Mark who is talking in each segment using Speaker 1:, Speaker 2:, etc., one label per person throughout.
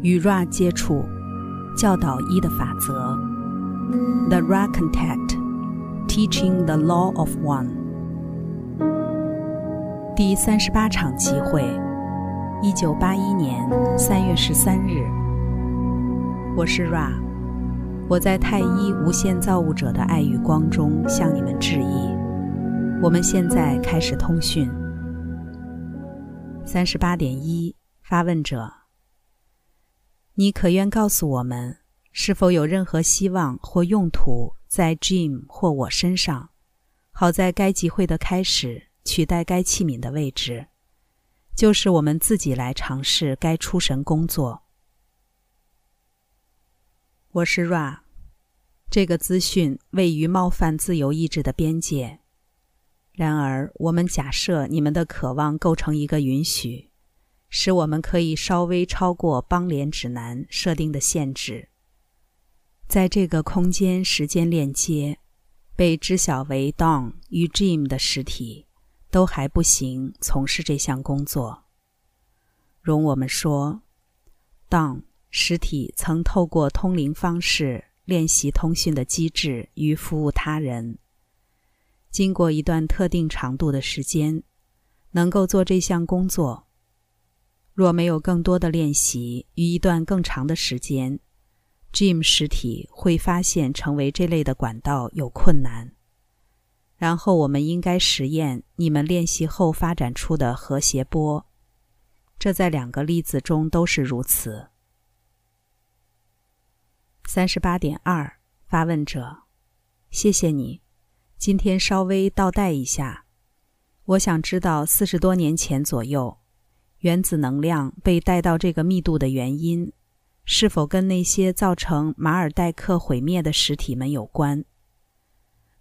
Speaker 1: 与 Ra 接触，教导一的法则。The Ra Contact, Teaching the Law of One。第三十八场集会，一九八一年三月十三日。我是 Ra，我在太一无限造物者的爱与光中向你们致意。我们现在开始通讯。三十八点一，发问者。你可愿告诉我们，是否有任何希望或用途在 Jim 或我身上，好在该集会的开始取代该器皿的位置，就是我们自己来尝试该出神工作。我是 Ra，这个资讯位于冒犯自由意志的边界。然而，我们假设你们的渴望构成一个允许。使我们可以稍微超过邦联指南设定的限制，在这个空间时间链接被知晓为 Don 与 Jim 的实体都还不行从事这项工作。容我们说，Don 实体曾透过通灵方式练习通讯的机制与服务他人，经过一段特定长度的时间，能够做这项工作。若没有更多的练习与一段更长的时间，Jim 实体会发现成为这类的管道有困难。然后我们应该实验你们练习后发展出的和谐波，这在两个例子中都是如此。三十八点二，发问者，谢谢你，今天稍微倒带一下，我想知道四十多年前左右。原子能量被带到这个密度的原因，是否跟那些造成马尔代克毁灭的实体们有关？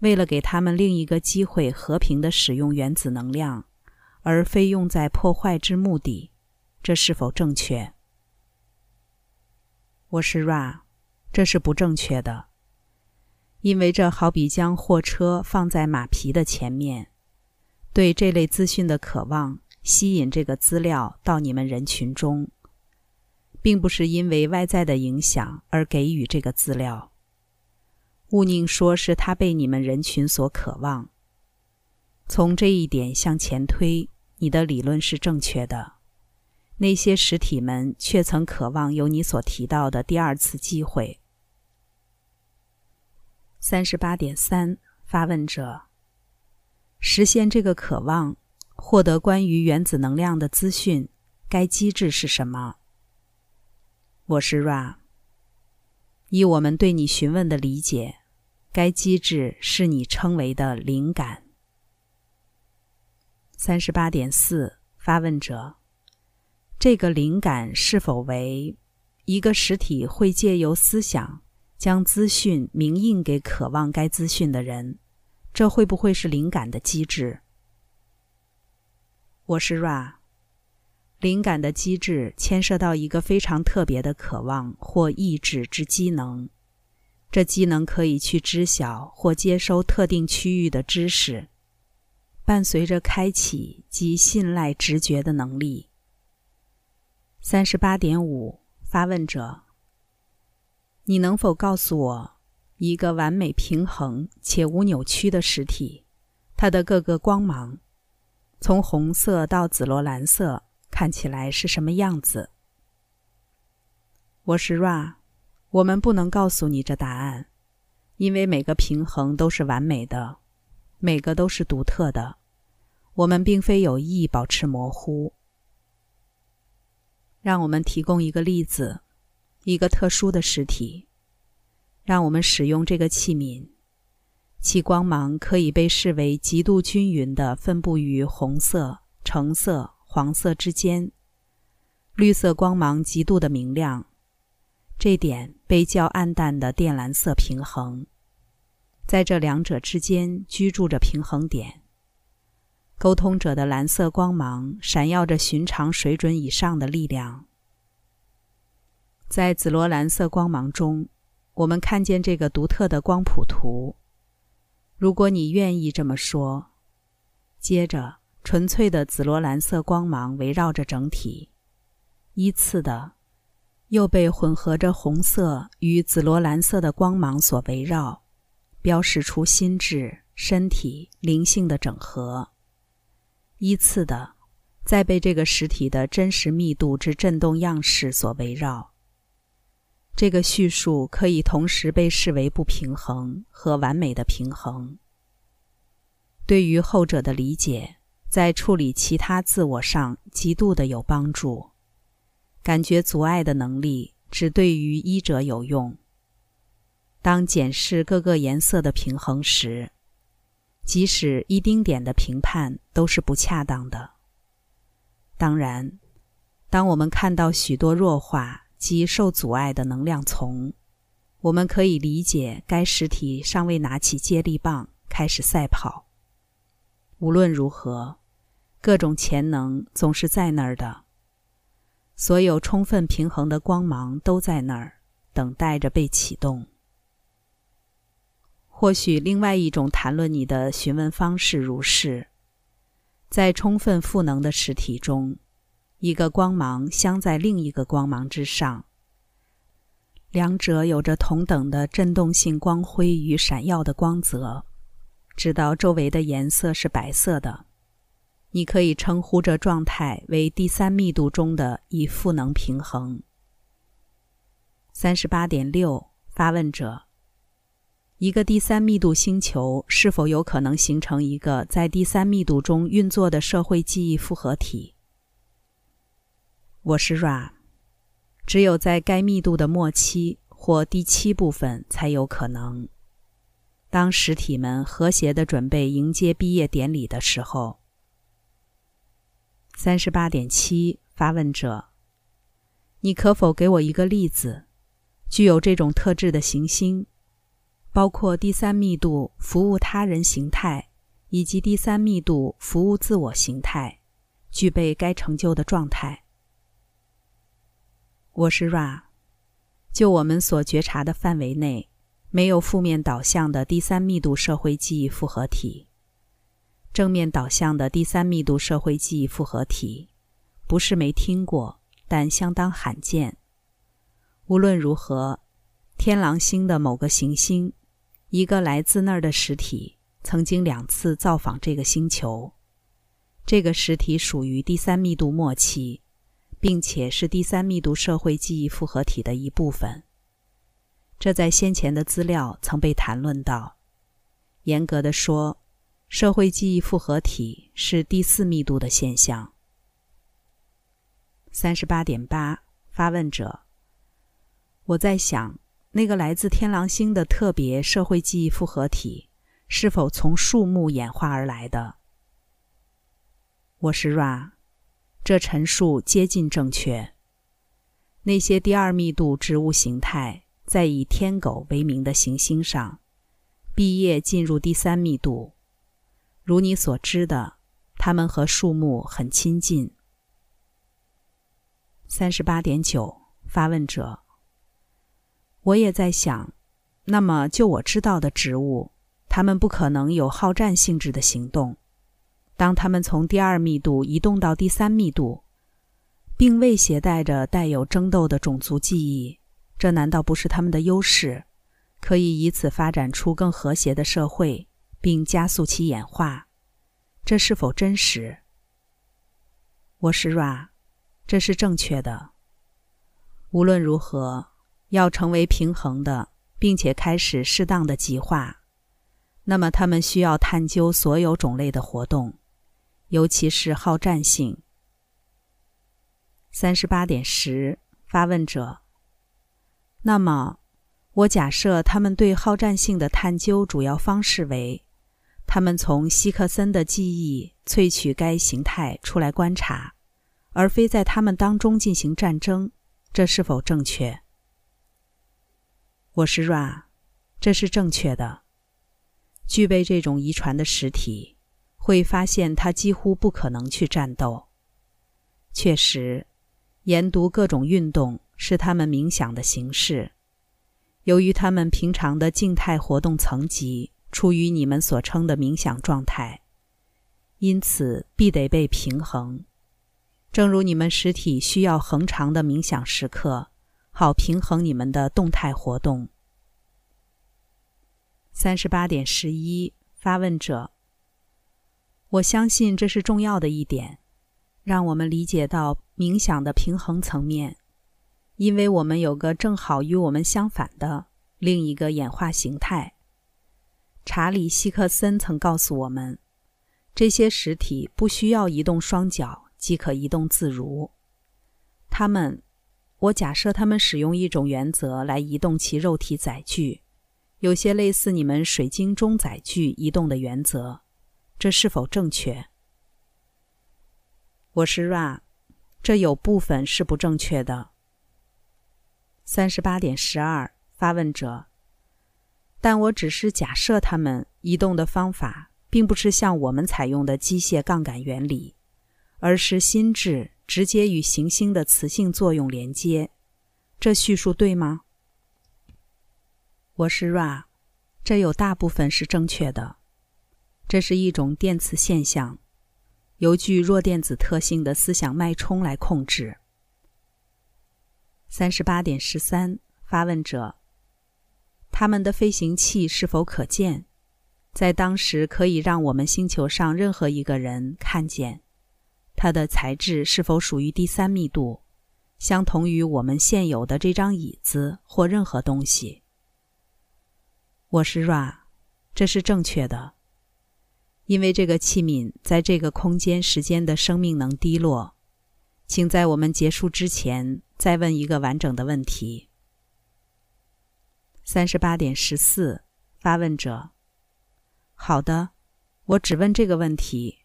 Speaker 1: 为了给他们另一个机会和平的使用原子能量，而非用在破坏之目的，这是否正确？我是 Ra，这是不正确的，因为这好比将货车放在马皮的前面，对这类资讯的渴望。吸引这个资料到你们人群中，并不是因为外在的影响而给予这个资料。勿宁说是他被你们人群所渴望。从这一点向前推，你的理论是正确的。那些实体们却曾渴望有你所提到的第二次机会。三十八点三，发问者，实现这个渴望。获得关于原子能量的资讯，该机制是什么？我是 Ra。以我们对你询问的理解，该机制是你称为的灵感。三十八点四，发问者：这个灵感是否为一个实体会借由思想将资讯明印给渴望该资讯的人？这会不会是灵感的机制？我是 Ra，灵感的机制牵涉到一个非常特别的渴望或意志之机能，这机能可以去知晓或接收特定区域的知识，伴随着开启及信赖直觉的能力。三十八点五，发问者，你能否告诉我，一个完美平衡且无扭曲的实体，它的各个光芒？从红色到紫罗兰色，看起来是什么样子？我是 Ra，我们不能告诉你这答案，因为每个平衡都是完美的，每个都是独特的。我们并非有意保持模糊。让我们提供一个例子，一个特殊的实体。让我们使用这个器皿。其光芒可以被视为极度均匀的分布于红色、橙色、黄色之间。绿色光芒极度的明亮，这点被较暗淡的靛蓝色平衡。在这两者之间居住着平衡点。沟通者的蓝色光芒闪耀着寻常水准以上的力量。在紫罗兰色光芒中，我们看见这个独特的光谱图。如果你愿意这么说，接着纯粹的紫罗兰色光芒围绕着整体，依次的，又被混合着红色与紫罗兰色的光芒所围绕，标示出心智、身体、灵性的整合。依次的，再被这个实体的真实密度之振动样式所围绕。这个叙述可以同时被视为不平衡和完美的平衡。对于后者的理解，在处理其他自我上极度的有帮助。感觉阻碍的能力只对于医者有用。当检视各个颜色的平衡时，即使一丁点的评判都是不恰当的。当然，当我们看到许多弱化及受阻碍的能量丛，我们可以理解该实体尚未拿起接力棒开始赛跑。无论如何，各种潜能总是在那儿的。所有充分平衡的光芒都在那儿，等待着被启动。或许另外一种谈论你的询问方式如是：在充分赋能的实体中，一个光芒镶在另一个光芒之上，两者有着同等的振动性光辉与闪耀的光泽，直到周围的颜色是白色的。你可以称呼这状态为第三密度中的以赋能平衡。三十八点六，发问者：一个第三密度星球是否有可能形成一个在第三密度中运作的社会记忆复合体？我是 Ra，只有在该密度的末期或第七部分才有可能。当实体们和谐的准备迎接毕业典礼的时候。三十八点七，发问者：你可否给我一个例子，具有这种特质的行星，包括第三密度服务他人形态以及第三密度服务自我形态，具备该成就的状态？我是 Ra，就我们所觉察的范围内，没有负面导向的第三密度社会记忆复合体。正面导向的第三密度社会记忆复合体，不是没听过，但相当罕见。无论如何，天狼星的某个行星，一个来自那儿的实体，曾经两次造访这个星球。这个实体属于第三密度末期，并且是第三密度社会记忆复合体的一部分。这在先前的资料曾被谈论到。严格的说。社会记忆复合体是第四密度的现象。三十八点八，发问者：我在想，那个来自天狼星的特别社会记忆复合体是否从树木演化而来的？我是 Ra，这陈述接近正确。那些第二密度植物形态在以天狗为名的行星上毕业，进入第三密度。如你所知的，它们和树木很亲近。三十八点九，发问者。我也在想，那么就我知道的植物，它们不可能有好战性质的行动。当他们从第二密度移动到第三密度，并未携带着带有争斗的种族记忆，这难道不是他们的优势？可以以此发展出更和谐的社会？并加速其演化，这是否真实？我是 Ra，这是正确的。无论如何，要成为平衡的，并且开始适当的极化，那么他们需要探究所有种类的活动，尤其是好战性。三十八点十，发问者。那么，我假设他们对好战性的探究主要方式为。他们从希克森的记忆萃取该形态出来观察，而非在他们当中进行战争，这是否正确？我是 Ra，这是正确的。具备这种遗传的实体会发现，他几乎不可能去战斗。确实，研读各种运动是他们冥想的形式。由于他们平常的静态活动层级。处于你们所称的冥想状态，因此必得被平衡。正如你们实体需要恒长的冥想时刻，好平衡你们的动态活动。三十八点十一，发问者：我相信这是重要的一点，让我们理解到冥想的平衡层面，因为我们有个正好与我们相反的另一个演化形态。查理·希克森曾告诉我们，这些实体不需要移动双脚即可移动自如。他们，我假设他们使用一种原则来移动其肉体载具。有些类似你们水晶中载具移动的原则，这是否正确？我是 Ra，这有部分是不正确的。三十八点十二，发问者。但我只是假设他们移动的方法并不是像我们采用的机械杠杆原理，而是心智直接与行星的磁性作用连接。这叙述对吗？我是 Ra，这有大部分是正确的。这是一种电磁现象，由具弱电子特性的思想脉冲来控制。三十八点十三，发问者：他们的飞行器是否可见？在当时可以让我们星球上任何一个人看见？它的材质是否属于第三密度，相同于我们现有的这张椅子或任何东西？我是 Ra，这是正确的，因为这个器皿在这个空间时间的生命能低落。请在我们结束之前再问一个完整的问题。三十八点十四，发问者。好的，我只问这个问题。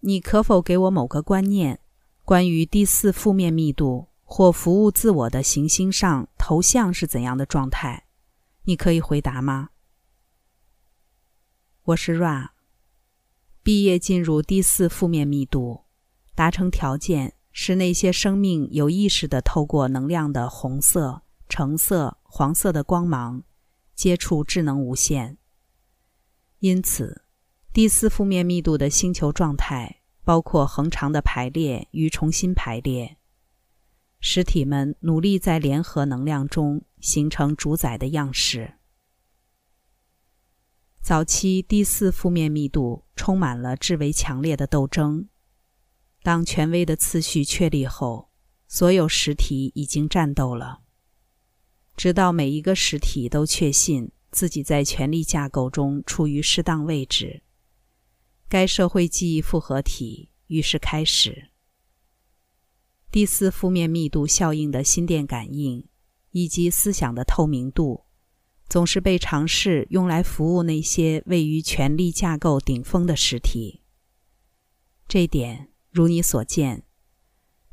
Speaker 1: 你可否给我某个观念，关于第四负面密度或服务自我的行星上头像是怎样的状态？你可以回答吗？我是 Ra。毕业进入第四负面密度，达成条件是那些生命有意识的透过能量的红色、橙色、黄色的光芒接触智能无限。因此，第四负面密度的星球状态包括恒长的排列与重新排列。实体们努力在联合能量中形成主宰的样式。早期第四负面密度充满了至为强烈的斗争。当权威的次序确立后，所有实体已经战斗了，直到每一个实体都确信自己在权力架构中处于适当位置。该社会记忆复合体于是开始。第四负面密度效应的心电感应，以及思想的透明度，总是被尝试用来服务那些位于权力架构顶峰的实体。这点，如你所见，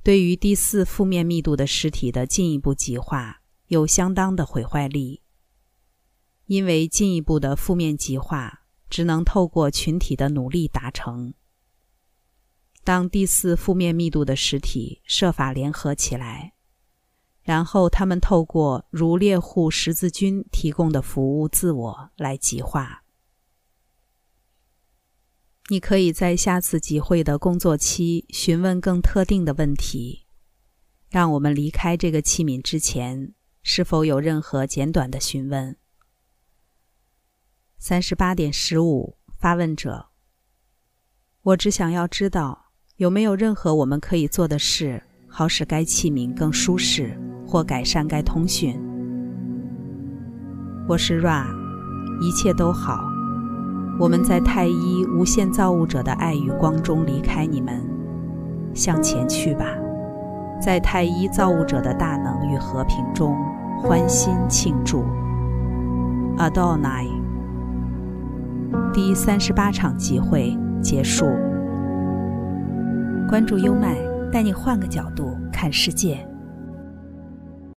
Speaker 1: 对于第四负面密度的实体的进一步极化有相当的毁坏力，因为进一步的负面极化只能透过群体的努力达成。当第四负面密度的实体设法联合起来，然后他们透过如猎户十字军提供的服务自我来极化。你可以在下次集会的工作期询问更特定的问题。让我们离开这个器皿之前，是否有任何简短的询问？三十八点十五，发问者。我只想要知道。有没有任何我们可以做的事，好使该器皿更舒适，或改善该通讯？我是 Ra，一切都好。我们在太一无限造物者的爱与光中离开你们，向前去吧，在太一造物者的大能与和平中欢欣庆祝。Adonai。第三十八场集会结束。关注优麦，带你换个角度看世界。